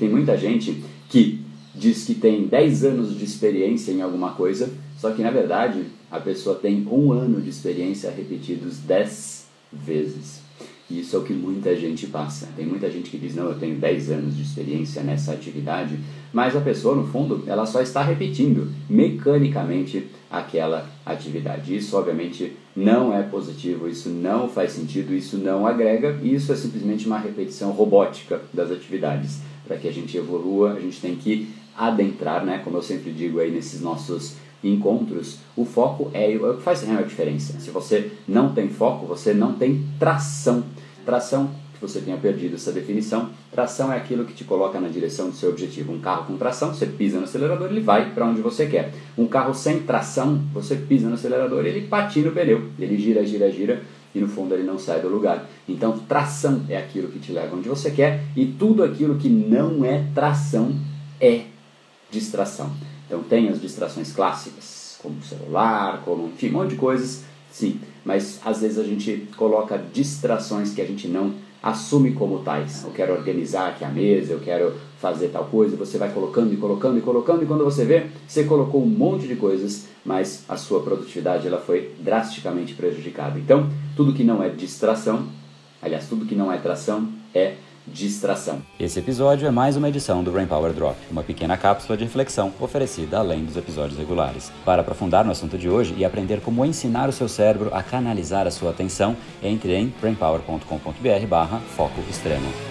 tem muita gente que diz que tem 10 anos de experiência em alguma coisa, só que na verdade a pessoa tem um ano de experiência repetidos 10 vezes. E isso é o que muita gente passa. Tem muita gente que diz, não, eu tenho 10 anos de experiência nessa atividade, mas a pessoa, no fundo, ela só está repetindo mecanicamente aquela atividade. Isso, obviamente, não é positivo, isso não faz sentido, isso não agrega, isso é simplesmente uma repetição robótica das atividades. Para que a gente evolua, a gente tem que adentrar, né, como eu sempre digo aí nesses nossos encontros, o foco é, é o que faz real diferença. Se você não tem foco, você não tem tração. Tração, que você tenha perdido essa definição, tração é aquilo que te coloca na direção do seu objetivo. Um carro com tração, você pisa no acelerador, ele vai para onde você quer. Um carro sem tração, você pisa no acelerador, ele patina o pneu, ele gira, gira, gira e no fundo ele não sai do lugar. Então, tração é aquilo que te leva onde você quer e tudo aquilo que não é tração é distração. Então tem as distrações clássicas, como o celular, como enfim, um monte de coisas, sim. Mas às vezes a gente coloca distrações que a gente não assume como tais. Eu quero organizar aqui a mesa, eu quero fazer tal coisa, você vai colocando e colocando e colocando e quando você vê, você colocou um monte de coisas, mas a sua produtividade ela foi drasticamente prejudicada. Então, tudo que não é distração, aliás, tudo que não é tração é distração. Esse episódio é mais uma edição do Brain Power Drop, uma pequena cápsula de reflexão oferecida além dos episódios regulares. Para aprofundar no assunto de hoje e aprender como ensinar o seu cérebro a canalizar a sua atenção, entre em brainpower.com.br/foco extremo.